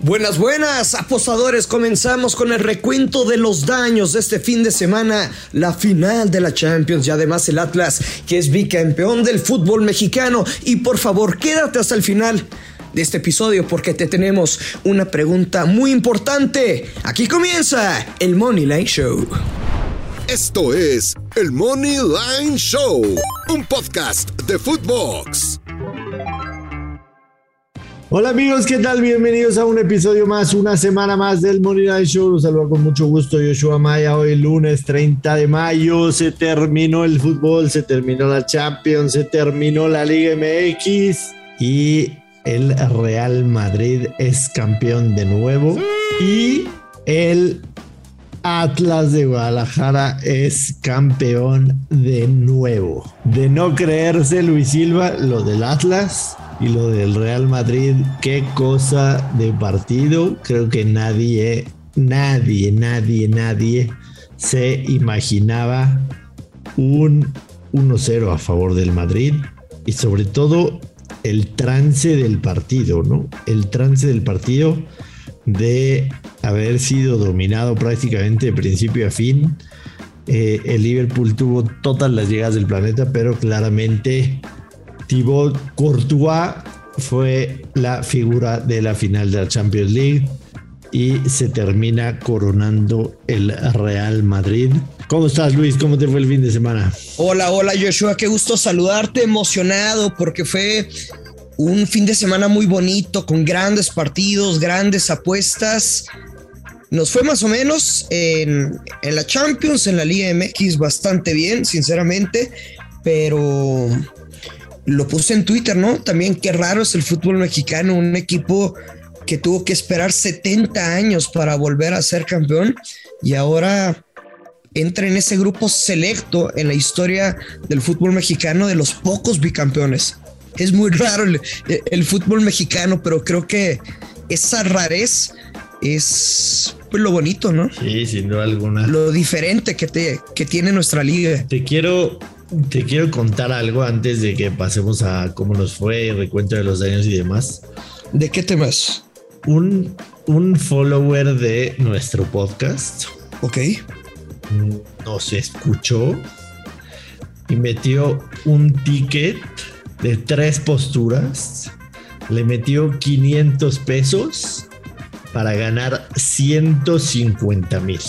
Buenas, buenas, apostadores. Comenzamos con el recuento de los daños de este fin de semana, la final de la Champions y además el Atlas, que es bicampeón del fútbol mexicano. Y por favor, quédate hasta el final de este episodio porque te tenemos una pregunta muy importante. Aquí comienza el Money Line Show. Esto es el Money Line Show, un podcast de Footbox. Hola amigos, ¿qué tal? Bienvenidos a un episodio más, una semana más del Money Show. Los saludo con mucho gusto Yoshua Maya. Hoy lunes 30 de mayo se terminó el fútbol, se terminó la Champions, se terminó la Liga MX y el Real Madrid es campeón de nuevo y el Atlas de Guadalajara es campeón de nuevo. De no creerse Luis Silva, lo del Atlas y lo del Real Madrid, qué cosa de partido. Creo que nadie, nadie, nadie, nadie se imaginaba un 1-0 a favor del Madrid y sobre todo el trance del partido, ¿no? El trance del partido de haber sido dominado prácticamente de principio a fin. Eh, el Liverpool tuvo todas las llegadas del planeta, pero claramente Thibaut Courtois fue la figura de la final de la Champions League y se termina coronando el Real Madrid. ¿Cómo estás, Luis? ¿Cómo te fue el fin de semana? Hola, hola, Joshua. Qué gusto saludarte, emocionado porque fue un fin de semana muy bonito, con grandes partidos, grandes apuestas. Nos fue más o menos en, en la Champions, en la Liga MX, bastante bien, sinceramente, pero lo puse en Twitter, ¿no? También qué raro es el fútbol mexicano, un equipo que tuvo que esperar 70 años para volver a ser campeón y ahora entra en ese grupo selecto en la historia del fútbol mexicano de los pocos bicampeones. Es muy raro el, fútbol mexicano, pero creo que esa rarez es pues, lo bonito, ¿no? Sí, sin duda alguna. Lo diferente que, te, que tiene nuestra liga. Te quiero te quiero contar algo antes de que pasemos a cómo nos fue, recuento de los daños y demás. ¿De qué temas? Un, un follower de nuestro podcast. Ok. Nos escuchó y metió un ticket de tres posturas. Le metió 500 pesos para ganar 150 mil.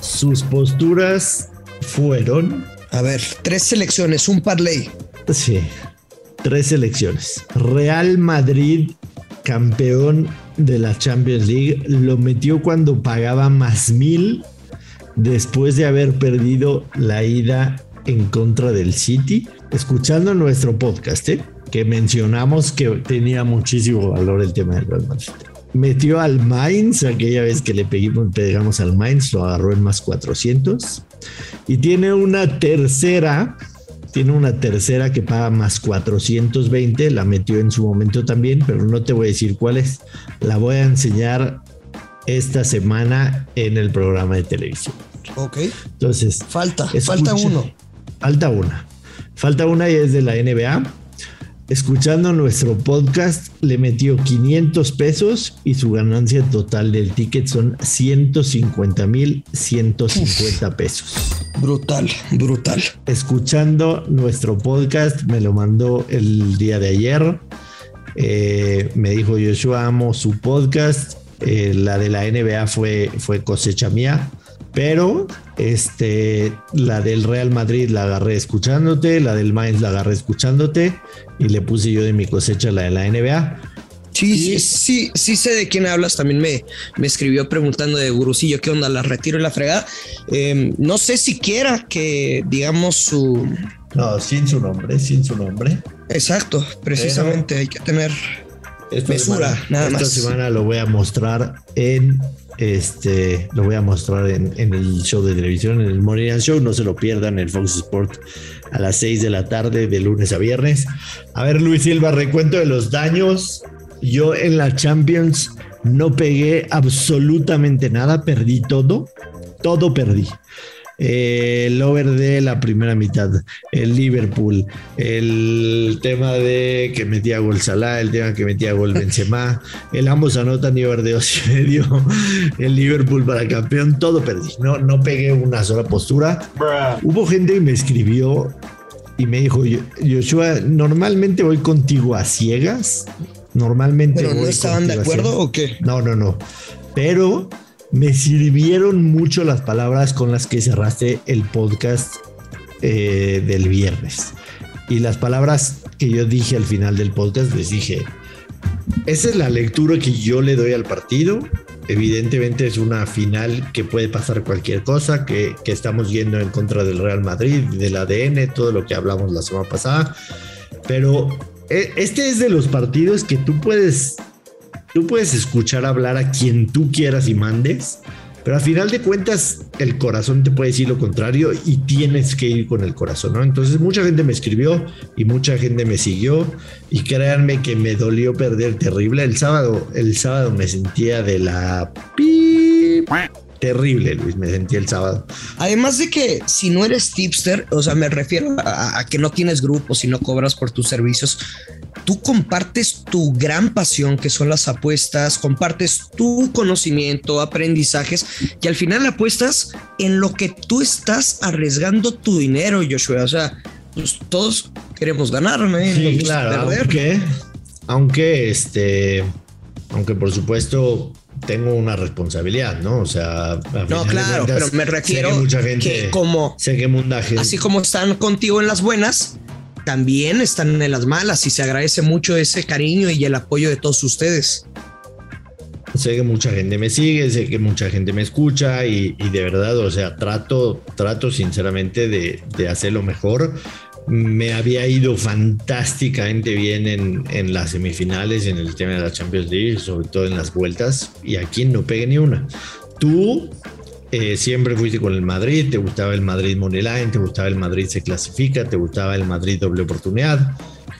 Sus posturas fueron a ver, tres selecciones, un parlay. Sí, tres selecciones. Real Madrid, campeón de la Champions League, lo metió cuando pagaba más mil después de haber perdido la ida en contra del City. Escuchando nuestro podcast, ¿eh? que mencionamos que tenía muchísimo valor el tema del Real Madrid. Metió al Mainz, aquella vez que le pegamos al Mainz, lo agarró en más 400. Y tiene una tercera, tiene una tercera que paga más 420, la metió en su momento también, pero no te voy a decir cuál es. La voy a enseñar esta semana en el programa de televisión. Ok. Entonces, falta, falta uno. Falta una. Falta una y es de la NBA escuchando nuestro podcast, le metió 500 pesos y su ganancia total del ticket son 150 mil 150 pesos. Brutal, brutal. Escuchando nuestro podcast, me lo mandó el día de ayer. Eh, me dijo yo amo su podcast. Eh, la de la NBA fue, fue cosecha mía. Pero este, la del Real Madrid la agarré escuchándote, la del Mainz la agarré escuchándote y le puse yo de mi cosecha la de la NBA. Sí, sí, sí, sí sé de quién hablas. También me, me escribió preguntando de Gurusillo qué onda, la retiro y la fregada. Em, no sé siquiera que digamos su. No, sin su nombre, sin su nombre. Exacto, precisamente hay que tener mesura, nada más. Esta semana lo voy a mostrar en este lo voy a mostrar en, el show de televisión, en el Morning Show. No se lo pierdan, el Fox Sport a las 6 de la tarde, de lunes a viernes. A ver, Luis Silva, recuento de los daños. Yo en la Champions no pegué absolutamente nada, perdí todo. Todo perdí. Eh, el over de la primera mitad, el Liverpool, el tema de que metía gol Salah, el tema que metía gol Benzema, el ambos anotan y over de dos y medio, el Liverpool para campeón, todo perdí. No, no pegué una sola postura. Hubo gente que me escribió y me dijo, Joshua, normalmente voy contigo a ciegas. Normalmente. ¿Pero no estaban de acuerdo o qué? No, no, no. Pero me sirvieron mucho las palabras con las que cerraste el podcast eh, del viernes. Y las palabras que yo dije al final del podcast, les dije, esa es la lectura que yo le doy al partido. Evidentemente es una final que puede pasar cualquier cosa, que, que estamos yendo en contra del Real Madrid, del ADN, todo lo que hablamos la semana pasada. Pero eh, este es de los partidos que tú puedes Tú puedes escuchar hablar a quien tú quieras y mandes, pero a final de cuentas el corazón te puede decir lo contrario y tienes que ir con el corazón, ¿no? Entonces mucha gente me escribió y mucha gente me siguió y créanme que me dolió perder terrible. El sábado, el sábado me sentía de la terrible, Luis, me sentí el sábado. Además de que si no eres tipster, o sea, me refiero a, que no tienes grupos y no cobras por tus servicios, tú compartes tu gran pasión que son las apuestas, compartes tu conocimiento, aprendizajes y al final apuestas en lo que tú estás arriesgando tu dinero, Joshua. O sea, pues todos queremos ganar, ¿no? Sí, claro, aunque, aunque este, aunque por supuesto tengo una responsabilidad, ¿no? O sea, no, claro, pero me refiero que, mucha gente, que como sé que mundaje. así como están contigo en las buenas, también están en las malas y se agradece mucho ese cariño y el apoyo de todos ustedes. Sé que mucha gente me sigue, sé que mucha gente me escucha y, de verdad, o sea, trato, trato sinceramente de, de hacer lo mejor me había ido fantásticamente bien en, las semifinales, en el tema de la Champions League, sobre todo en las vueltas, y aquí no pegué ni una. Tú eh, siempre fuiste con el Madrid, te gustaba el Madrid Moneyline, te gustaba el Madrid se clasifica, te gustaba el Madrid doble oportunidad.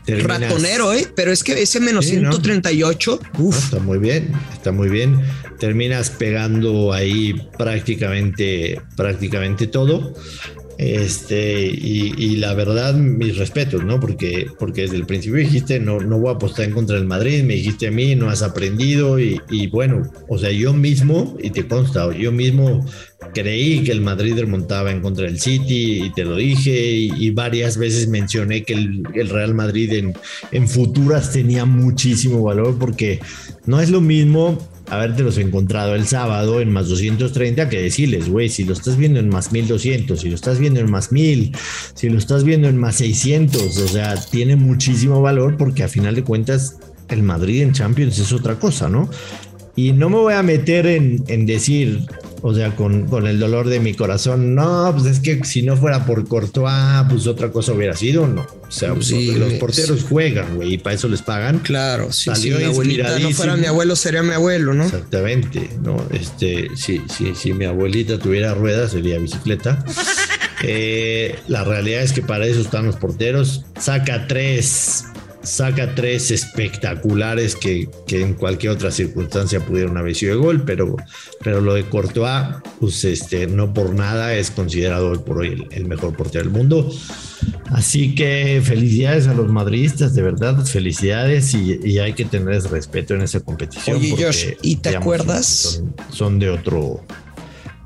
Ratonero, ¿eh? Pero es que ese menos 138, está muy bien, está muy bien. Terminas pegando ahí prácticamente, prácticamente todo. Este, y, la verdad, mis respetos, ¿no? Porque, porque desde el principio dijiste, no, no voy a apostar en contra del Madrid, me dijiste a mí, no has aprendido, y, bueno, o sea, yo mismo, y te consta, yo mismo creí que el Madrid remontaba en contra del City, y te lo dije, y, varias veces mencioné que el, el Real Madrid en, en futuras tenía muchísimo valor, porque no es lo mismo habértelos encontrado el sábado en más 230 que decirles, güey, si lo estás viendo en más 1200, si lo estás viendo en más 1000, si lo estás viendo en más 600, o sea, tiene muchísimo valor porque a final de cuentas el Madrid en Champions es otra cosa, ¿no? Y no me voy a meter en, en decir, o sea, con, con, el dolor de mi corazón, no, pues es que si no fuera por Courtois, pues otra cosa hubiera sido, no. O sea, pues los porteros juegan, güey, y para eso les pagan. Claro, sí, si mi abuelita no fuera mi abuelo, sería mi abuelo, ¿no? Exactamente, ¿no? Este, sí, sí, si mi abuelita tuviera ruedas, sería bicicleta. Eh, la realidad es que para eso están los porteros. Saca tres saca tres espectaculares que, en cualquier otra circunstancia pudieron haber sido de gol, pero, pero lo de Courtois, pues este, no por nada es considerado hoy por hoy el, mejor portero del mundo. Así que felicidades a los madridistas, de verdad, felicidades y, hay que tener respeto en esa competición. Oye, Josh, ¿y te acuerdas? son de otro,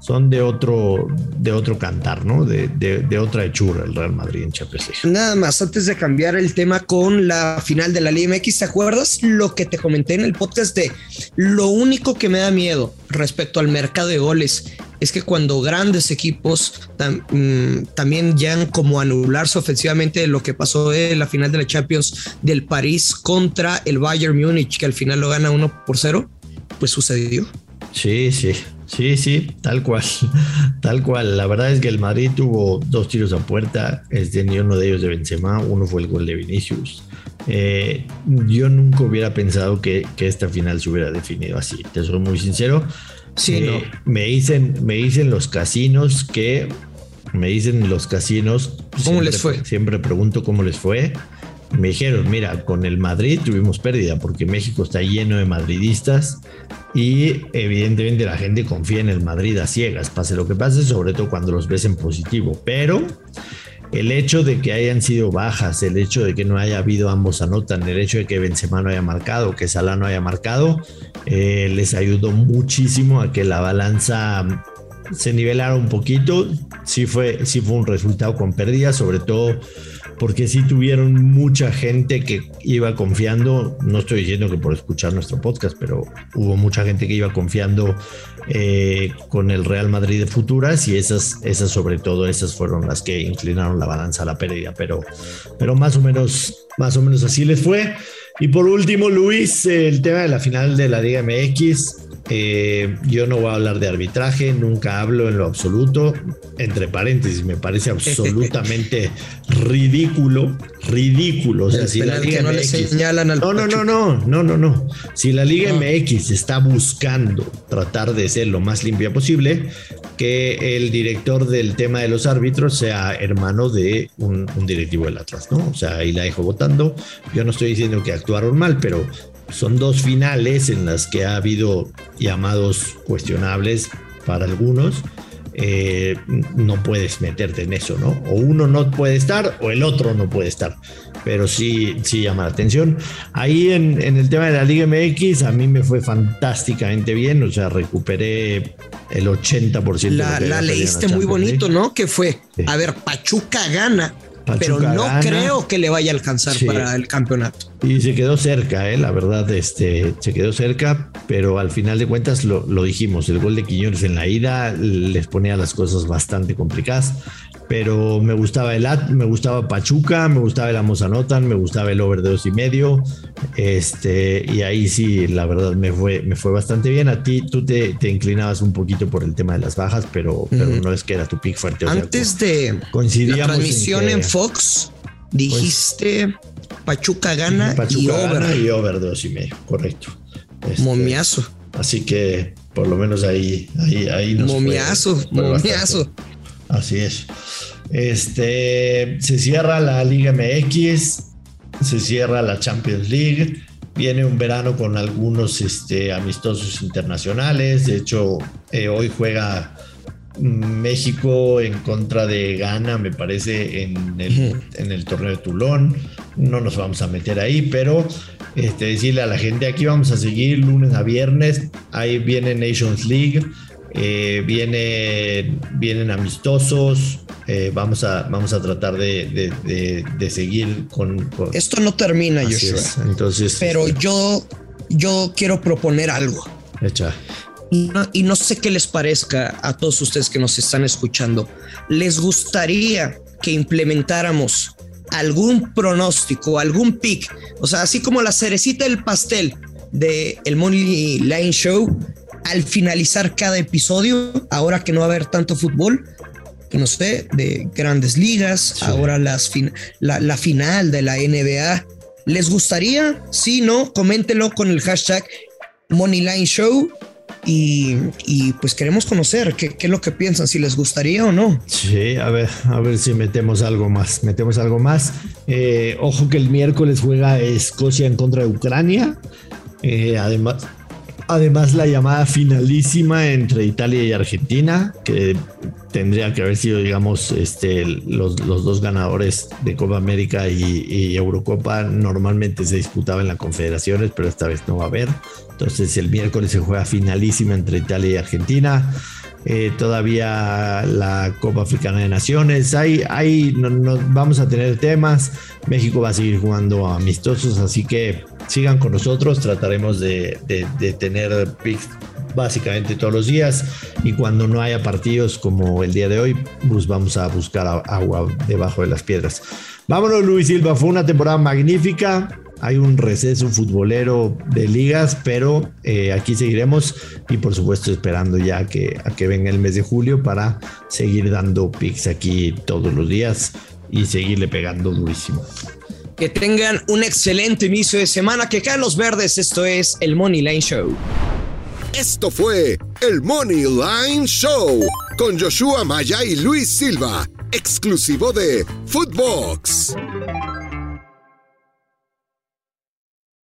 son de otro, de otro cantar, ¿no? De, de, otra hechura el Real Madrid en Champions Nada más, antes de cambiar el tema con la final de la Liga MX, ¿te acuerdas lo que te comenté en el podcast de lo único que me da miedo respecto al mercado de goles? Es que cuando grandes equipos mm, también llegan como anularse ofensivamente lo que pasó en la final de la Champions del París contra el Bayern Múnich, que al final lo gana 1 por 0, pues sucedió. Sí, sí, Sí, sí, tal cual, tal cual. La verdad es que el Madrid tuvo dos tiros a puerta, este, ni uno de ellos de Benzema, uno fue el gol de Vinicius. Eh, yo nunca hubiera pensado que, esta final se hubiera definido así, te soy muy sincero. Sí, eh, me, dicen, me dicen los casinos que, me dicen los casinos. ¿Cómo les fue? Siempre pregunto cómo les fue. Me dijeron, mira, con el Madrid tuvimos pérdida porque México está lleno de madridistas y evidentemente la gente confía en el Madrid a ciegas, pase lo que pase, sobre todo cuando los ves en positivo. Pero el hecho de que hayan sido bajas, el hecho de que no haya habido ambos anotan, el hecho de que Benzema no haya marcado, que Salah no haya marcado, eh, les ayudó muchísimo a que la balanza se nivelara un poquito. Sí fue, sí fue un resultado con pérdidas, sobre todo porque sí tuvieron mucha gente que iba confiando, no estoy diciendo que por escuchar nuestro podcast, pero hubo mucha gente que iba confiando eh, con el Real Madrid de futuras y esas, esas sobre todo, esas fueron las que inclinaron la balanza a la pérdida, pero, pero más o menos, más o menos así les fue. Y por último, Luis, el tema de la final de la Liga MX. Eh, yo no voy a hablar de arbitraje, nunca hablo en lo absoluto. Entre paréntesis, me parece absolutamente ridículo, ridículo. O sea, si la Liga no MX, señalan al no, no, no, no, no, no, no. Si la Liga MX está buscando tratar de ser lo más limpia posible, que el director del tema de los árbitros sea hermano de un, un directivo del Atlas, ¿no? O sea, ahí la dejo votando. Yo no estoy diciendo que actuaron mal, pero son dos finales en las que ha habido llamados cuestionables para algunos. Eh, no puedes meterte en eso, ¿no? O uno no puede estar o el otro no puede estar. Pero sí, sí llama la atención. Ahí en, en el tema de la Liga MX, a mí me fue fantásticamente bien. O sea, recuperé el 80%. La, la leíste muy bonito, ¿no? Que fue, sí. a ver, Pachuca gana Pachuca pero no gana. creo que le vaya a alcanzar sí. para el campeonato. Y se quedó cerca, ¿eh? la verdad, este, se quedó cerca, pero al final de cuentas lo, lo, dijimos, el gol de Quiñones en la ida les ponía las cosas bastante complicadas, pero me gustaba el me gustaba Pachuca, me gustaba el Amos Anotan, me gustaba el over de dos y medio, este, y ahí sí, la verdad me fue, me fue bastante bien. A ti, tú te, te inclinabas un poquito por el tema de las bajas, pero, pero mm. no es que era tu pick fuerte. Antes sea, de la transmisión en, que, en Fox, dijiste pues, Pachuca gana Pachuca y over. Gana y over dos y medio, correcto. Este, momiazo. Así que por lo menos ahí, ahí, ahí nos Momiazo, momiazo. Bastante. Así es. Este se cierra la Liga MX, se cierra la Champions League. Viene un verano con algunos este, amistosos internacionales. De hecho, eh, hoy juega México en contra de Ghana, me parece, en el, en el torneo de Toulon. No nos vamos a meter ahí, pero este, decirle a la gente, aquí vamos a seguir lunes a viernes. Ahí viene Nations League. Eh, viene, vienen amistosos, eh, vamos, a, vamos a tratar de, de, de, de seguir con, con, Esto no termina, Joshua. Es. Entonces, pero este... yo, yo quiero proponer algo. Echa. Y no, y no sé qué les parezca a todos ustedes que nos están escuchando. ¿Les gustaría que implementáramos algún pronóstico, algún pick? O sea, así como la cerecita del pastel de el Money Line Show, al finalizar cada episodio, ahora que no va a haber tanto fútbol, que no sé, de grandes ligas, sí. ahora las fin la, la, final de la NBA. ¿Les gustaría? Si no, coméntelo con el hashtag Moneyline Show. Y, y, pues queremos conocer qué, qué, es lo que piensan, si les gustaría o no. Sí, a ver, a ver si metemos algo más. Metemos algo más. Eh, ojo que el miércoles juega Escocia en contra de Ucrania. Eh, además, Además, la llamada finalísima entre Italia y Argentina, que tendría que haber sido, digamos, este, los, los dos ganadores de Copa América y, y, Eurocopa, normalmente se disputaba en las confederaciones, pero esta vez no va a haber. Entonces, el miércoles se juega finalísima entre Italia y Argentina. Eh, todavía la Copa Africana de Naciones. Ahí, ahí no, vamos a tener temas. México va a seguir jugando amistosos, así que sigan con nosotros. Trataremos de, de, de tener picks básicamente todos los días y cuando no haya partidos como el día de hoy, pues vamos a buscar agua debajo de las piedras. Vámonos, Luis Silva. Fue una temporada magnífica hay un receso futbolero de ligas, pero eh, aquí seguiremos y por supuesto esperando ya que, a que venga el mes de julio para seguir dando picks aquí todos los días y seguirle pegando durísimo. Que tengan un excelente inicio de semana, que caen los verdes, esto es el Money Line Show. Esto fue el Money Line Show con Joshua Maya y Luis Silva, exclusivo de Footbox.